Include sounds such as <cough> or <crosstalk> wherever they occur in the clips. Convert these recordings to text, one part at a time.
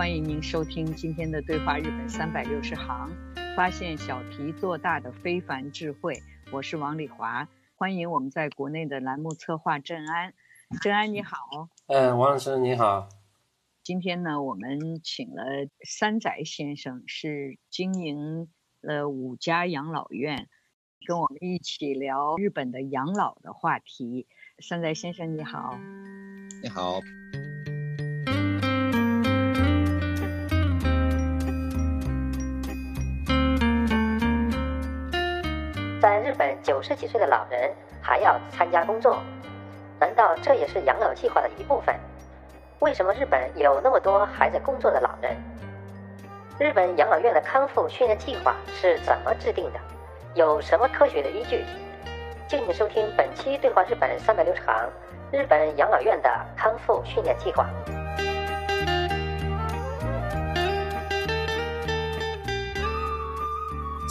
欢迎您收听今天的对话日本三百六十行，发现小题做大的非凡智慧。我是王丽华，欢迎我们在国内的栏目策划郑安。郑安你好，嗯，王老师你好。今天呢，我们请了山宅先生，是经营了五家养老院，跟我们一起聊日本的养老的话题。山宅先生你好，你好。九十几岁的老人还要参加工作，难道这也是养老计划的一部分？为什么日本有那么多还在工作的老人？日本养老院的康复训练计划是怎么制定的？有什么科学的依据？敬请收听本期《对话日本三百六十行》日本养老院的康复训练计划。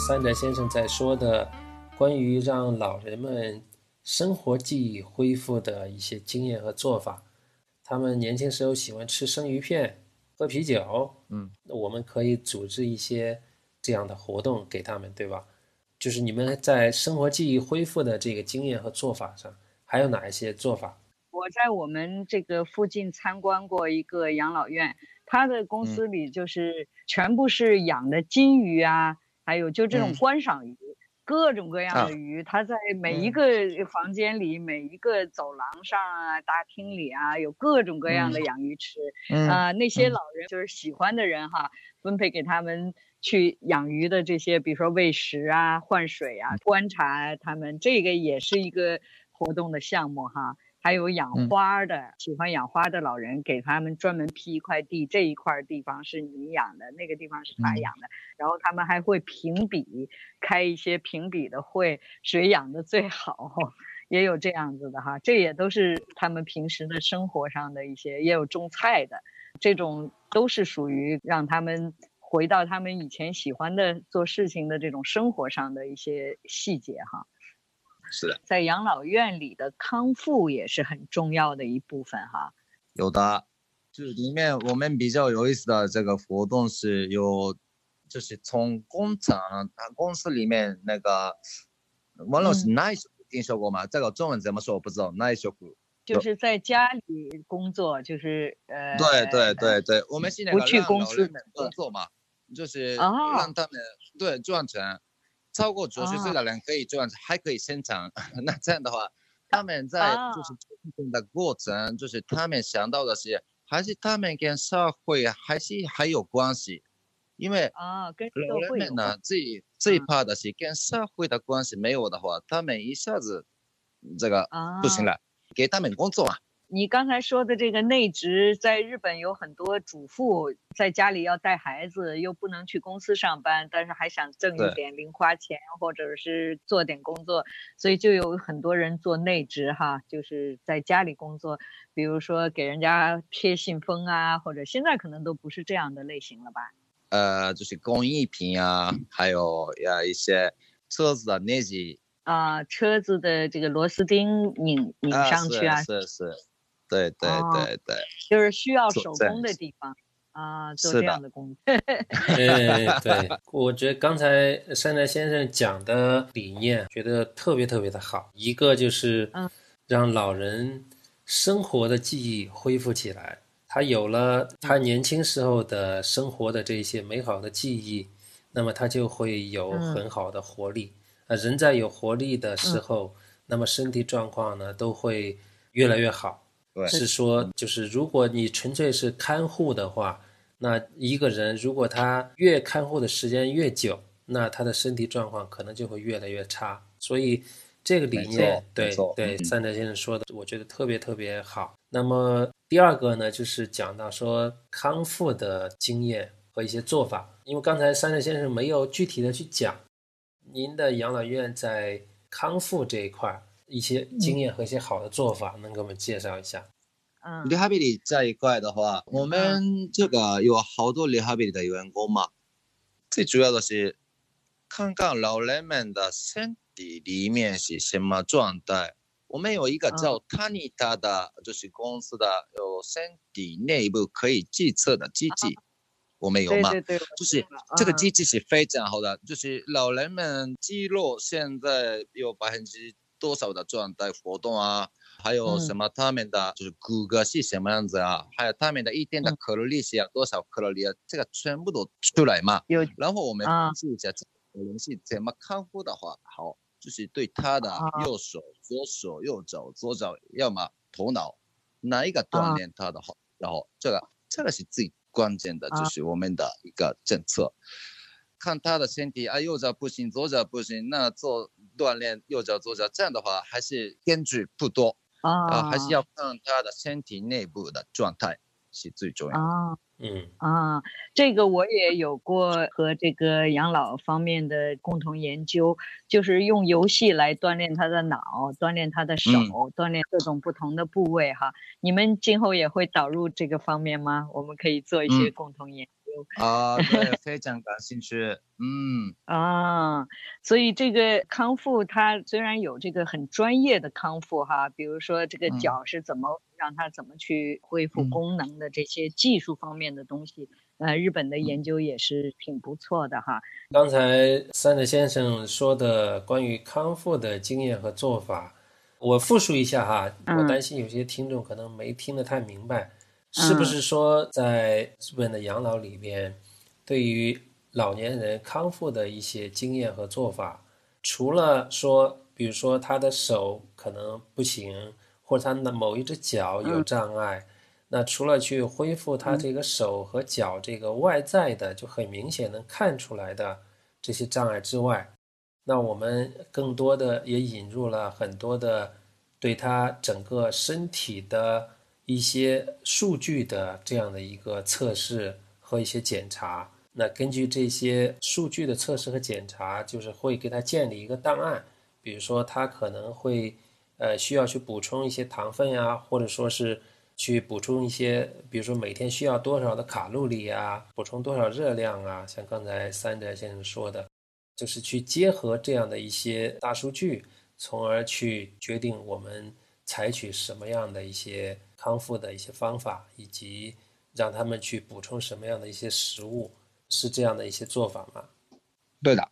三宅先生在说的。关于让老人们生活记忆恢复的一些经验和做法，他们年轻时候喜欢吃生鱼片、喝啤酒，嗯，我们可以组织一些这样的活动给他们，对吧？就是你们在生活记忆恢复的这个经验和做法上，还有哪一些做法？我在我们这个附近参观过一个养老院，他的公司里就是全部是养的金鱼啊，还有就这种观赏鱼。各种各样的鱼，它在每一个房间里、每一个走廊上啊、大厅里啊，有各种各样的养鱼池。啊，那些老人就是喜欢的人哈，分配给他们去养鱼的这些，比如说喂食啊、换水啊、观察他们，这个也是一个活动的项目哈。还有养花的，喜欢养花的老人，给他们专门批一块地，这一块地方是你养的，那个地方是他养的。然后他们还会评比，开一些评比的会，谁养的最好，也有这样子的哈。这也都是他们平时的生活上的一些，也有种菜的，这种都是属于让他们回到他们以前喜欢的做事情的这种生活上的一些细节哈。是的，在养老院里的康复也是很重要的一部分哈。有的，就是里面我们比较有意思的这个活动是有，就是从工厂啊公司里面那个，王老师耐修听说过吗？这个中文怎么说我不知道。耐修就是在家里工作，就是呃。对对对对，我们现在不去公司工作嘛，就是让他们对赚钱。超过九十岁的人可以这样子，还可以生产。<laughs> 那这样的话，他们在就是的过程，就是他们想到的是，还是他们跟社会还是还有关系。因为啊，跟老人们呢，最最怕的是跟社会的关系没有的话，他们一下子这个不行了，给他们工作啊。你刚才说的这个内职，在日本有很多主妇在家里要带孩子，又不能去公司上班，但是还想挣一点零花钱，或者是做点工作，所以就有很多人做内职哈，就是在家里工作，比如说给人家贴信封啊，或者现在可能都不是这样的类型了吧？呃，就是工艺品啊，还有呀一些车子的内机啊，车子的这个螺丝钉拧拧上去啊，是是。对对对对，就是需要手工的地方。啊，做这样的工作。对 <laughs> 对，我觉得刚才山寨先生讲的理念，觉得特别特别的好。一个就是让老人生活的记忆恢复起来，他有了他年轻时候的生活的这些美好的记忆，那么他就会有很好的活力。啊，人在有活力的时候，那么身体状况呢都会越来越好。是说，就是如果你纯粹是看护的话，那一个人如果他越看护的时间越久，那他的身体状况可能就会越来越差。所以这个理念，对对，三德先生说的，我觉得特别特别好。那么第二个呢，就是讲到说康复的经验和一些做法，因为刚才三德先生没有具体的去讲，您的养老院在康复这一块。一些经验和一些好的做法，能给我们介绍一下？嗯，rehabilit 这一块的话，我们这个有好多 rehabilit 的员工嘛，最主要的是看看老人们的身体里面是什么状态。我们有一个叫 Tanita 的，就是公司的有身体内部可以计测的机器，我们有吗？对对对，就是这个机器是非常好的，就是老人们肌肉现在有百分之。多少的状态活动啊？还有什么他们的就是骨骼是什么样子啊？还有他们的一天的卡路里是要多少卡路里啊？这个全部都出来嘛。有。然后我们分析一下，这个人是怎么康复的话，好，就是对他的右手、左手、右脚、左脚，要么头脑哪一个锻炼他的好，然后这个这个是最关键的，就是我们的一个政策。看他的身体啊，右脚不行，左脚不行，那做锻炼右脚、左脚，这样的话还是根据不多啊，还是要看他的身体内部的状态是最重要啊。嗯啊，这个我也有过和这个养老方面的共同研究，就是用游戏来锻炼他的脑，锻炼他的手，锻炼各种不同的部位哈。你们今后也会导入这个方面吗？我们可以做一些共同研。啊，<laughs> 对，非常感兴趣。嗯 <laughs> 啊，所以这个康复，它虽然有这个很专业的康复哈，比如说这个脚是怎么让它怎么去恢复功能的这些技术方面的东西，呃，日本的研究也是挺不错的哈。刚才三德先生说的关于康复的经验和做法，我复述一下哈，我担心有些听众可能没听得太明白。是不是说，在日本的养老里边，对于老年人康复的一些经验和做法，除了说，比如说他的手可能不行，或者他的某一只脚有障碍，那除了去恢复他这个手和脚这个外在的就很明显能看出来的这些障碍之外，那我们更多的也引入了很多的对他整个身体的。一些数据的这样的一个测试和一些检查，那根据这些数据的测试和检查，就是会给他建立一个档案，比如说他可能会，呃，需要去补充一些糖分呀，或者说是去补充一些，比如说每天需要多少的卡路里啊，补充多少热量啊，像刚才三德先生说的，就是去结合这样的一些大数据，从而去决定我们采取什么样的一些。康复的一些方法，以及让他们去补充什么样的一些食物，是这样的一些做法吗？对的。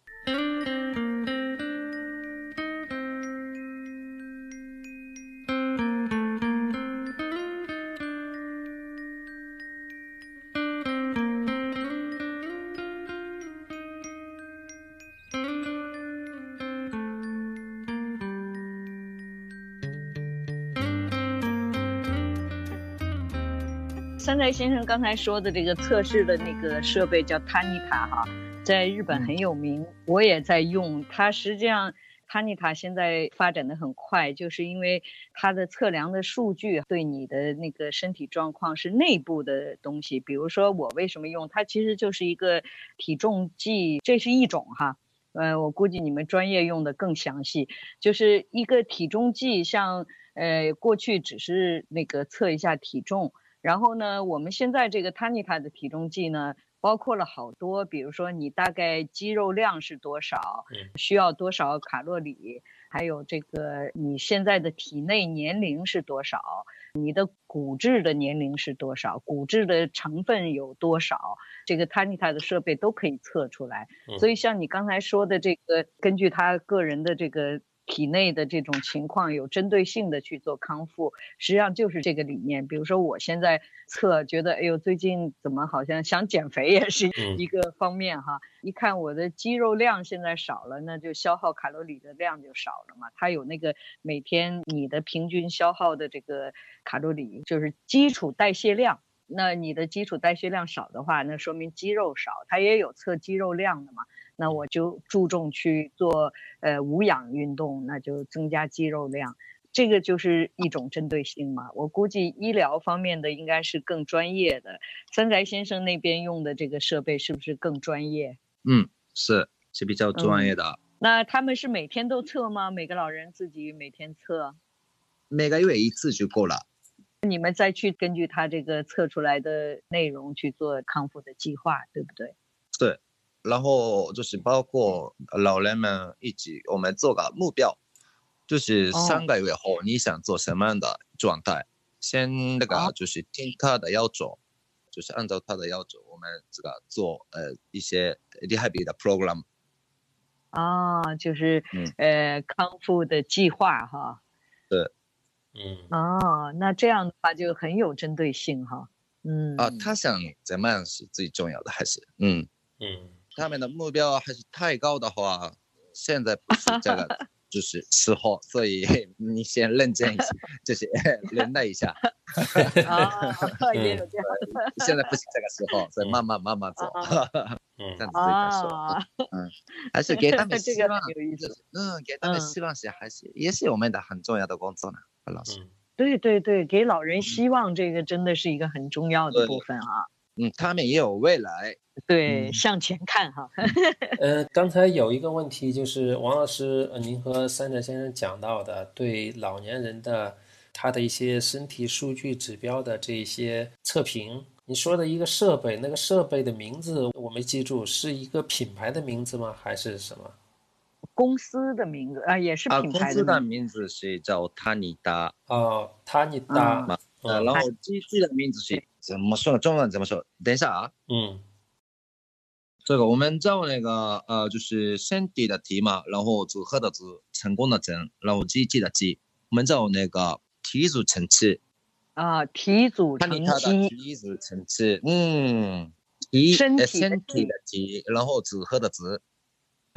三宅先生刚才说的这个测试的那个设备叫 Tanita 哈，在日本很有名，我也在用。它实际上 Tanita 现在发展的很快，就是因为它的测量的数据对你的那个身体状况是内部的东西。比如说我为什么用它，其实就是一个体重计，这是一种哈。呃，我估计你们专业用的更详细，就是一个体重计，像呃过去只是那个测一下体重。然后呢，我们现在这个 Tanita 的体重计呢，包括了好多，比如说你大概肌肉量是多少，需要多少卡路里，还有这个你现在的体内年龄是多少，你的骨质的年龄是多少，骨质的成分有多少，这个 Tanita 的设备都可以测出来。所以像你刚才说的这个，根据他个人的这个。体内的这种情况有针对性的去做康复，实际上就是这个理念。比如说，我现在测，觉得哎呦，最近怎么好像想减肥也是一个方面哈。一看我的肌肉量现在少了，那就消耗卡路里的量就少了嘛。它有那个每天你的平均消耗的这个卡路里，就是基础代谢量。那你的基础代谢量少的话，那说明肌肉少。它也有测肌肉量的嘛。那我就注重去做呃无氧运动，那就增加肌肉量，这个就是一种针对性嘛。我估计医疗方面的应该是更专业的。三宅先生那边用的这个设备是不是更专业？嗯，是是比较专业的。那他们是每天都测吗？每个老人自己每天测？每个月一次就够了。你们再去根据他这个测出来的内容去做康复的计划，对不对？对。然后就是包括老人们一起，我们做个目标，就是三个月后你想做什么样的状态，先那个就是听他的要求，就是按照他的要求，我们这个做呃一些 rehab 的 program。啊，就是呃康复的计划哈。对。嗯。哦，那这样的话就很有针对性哈。嗯。啊，他想怎么样是最重要的，还是嗯嗯。他们的目标还是太高的话，现在不是这个 <laughs> 就是时候，所以 <laughs> 你先认真一些，就是忍耐一下。啊，也有这样。现在不是这个时候，所以慢慢慢慢走。嗯，<laughs> 这样子说，嗯，还是给他们希望，嗯，给他们希望是还是也是我们的很重要的工作呢，老师。对对对，给老人希望，这个真的是一个很重要的部分啊。嗯，他们也有未来。对，向前看哈。<laughs> 呃，刚才有一个问题，就是王老师，您和三宅先生讲到的，对老年人的他的一些身体数据指标的这些测评，你说的一个设备，那个设备的名字我没记住，是一个品牌的名字吗？还是什么？公司的名字啊，也是品牌的。公司的名字是叫塔尼达。哦，塔尼达。呃，然后机器的名字是怎么说？中文怎么说？等一下啊。嗯。这个我们叫那个呃，就是身体的体嘛，然后组合的组，成功的成，然后机器的机，我们叫那个体组成器。啊，体组成器。体组成器，嗯，体身体的体，然后组合的组，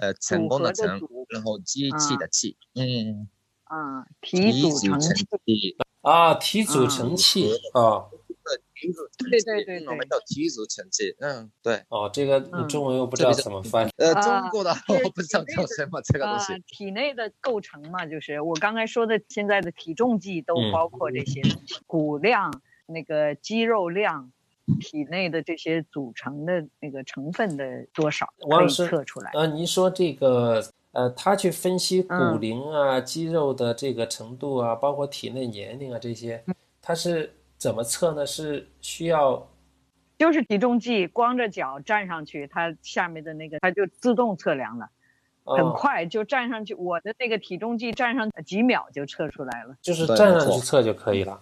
呃，成功的成，然后机器的器，嗯。啊，体组成器。啊，体组成器啊。对对对，我们叫体组成器。嗯，对。哦，这个中文又不知道怎么翻。呃，中国的我不知道叫什么这个东西。体内的构成嘛，就是我刚才说的，现在的体重计都包括这些骨量、那个肌肉量、体内的这些组成的那个成分的多少可以测出来。呃，您说这个，呃，他去分析骨龄啊、肌肉的这个程度啊，包括体内年龄啊这些，他是。怎么测呢？是需要，就是体重计，光着脚站上去，它下面的那个它就自动测量了，很快就站上去。我的那个体重计站上几秒就测出来了，就是站上去测就可以了。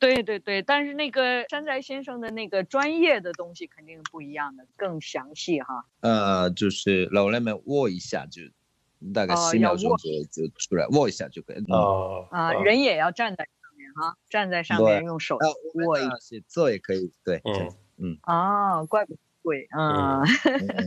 对对对，但是那个山宅先生的那个专业的东西肯定不一样的，更详细哈。呃，就是老人们握一下就大概十秒钟左右就出来，握一下就可以。哦啊，人也要站在。上面哈，站在上面用手握一下，坐也可以。对，嗯嗯。哦，怪不得贵啊。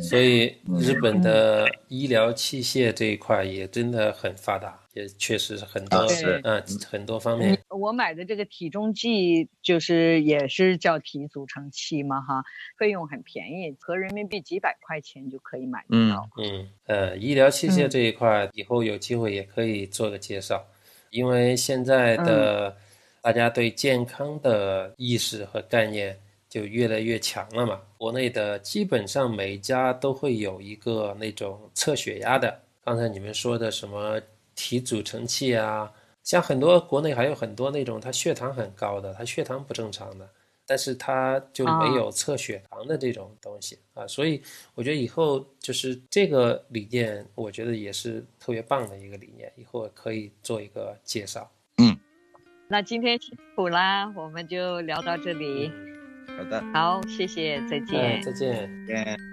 所以日本的医疗器械这一块也真的很发达，也确实是很多是嗯很多方面。我买的这个体重计就是也是叫体组成器嘛哈，费用很便宜，合人民币几百块钱就可以买到。嗯呃，医疗器械这一块以后有机会也可以做个介绍，因为现在的。大家对健康的意识和概念就越来越强了嘛。国内的基本上每家都会有一个那种测血压的。刚才你们说的什么体组成器啊，像很多国内还有很多那种他血糖很高的，他血糖不正常的，但是他就没有测血糖的这种东西啊。所以我觉得以后就是这个理念，我觉得也是特别棒的一个理念，以后可以做一个介绍。嗯那今天辛苦啦，我们就聊到这里。好的，好，谢谢，再见，再见，再见。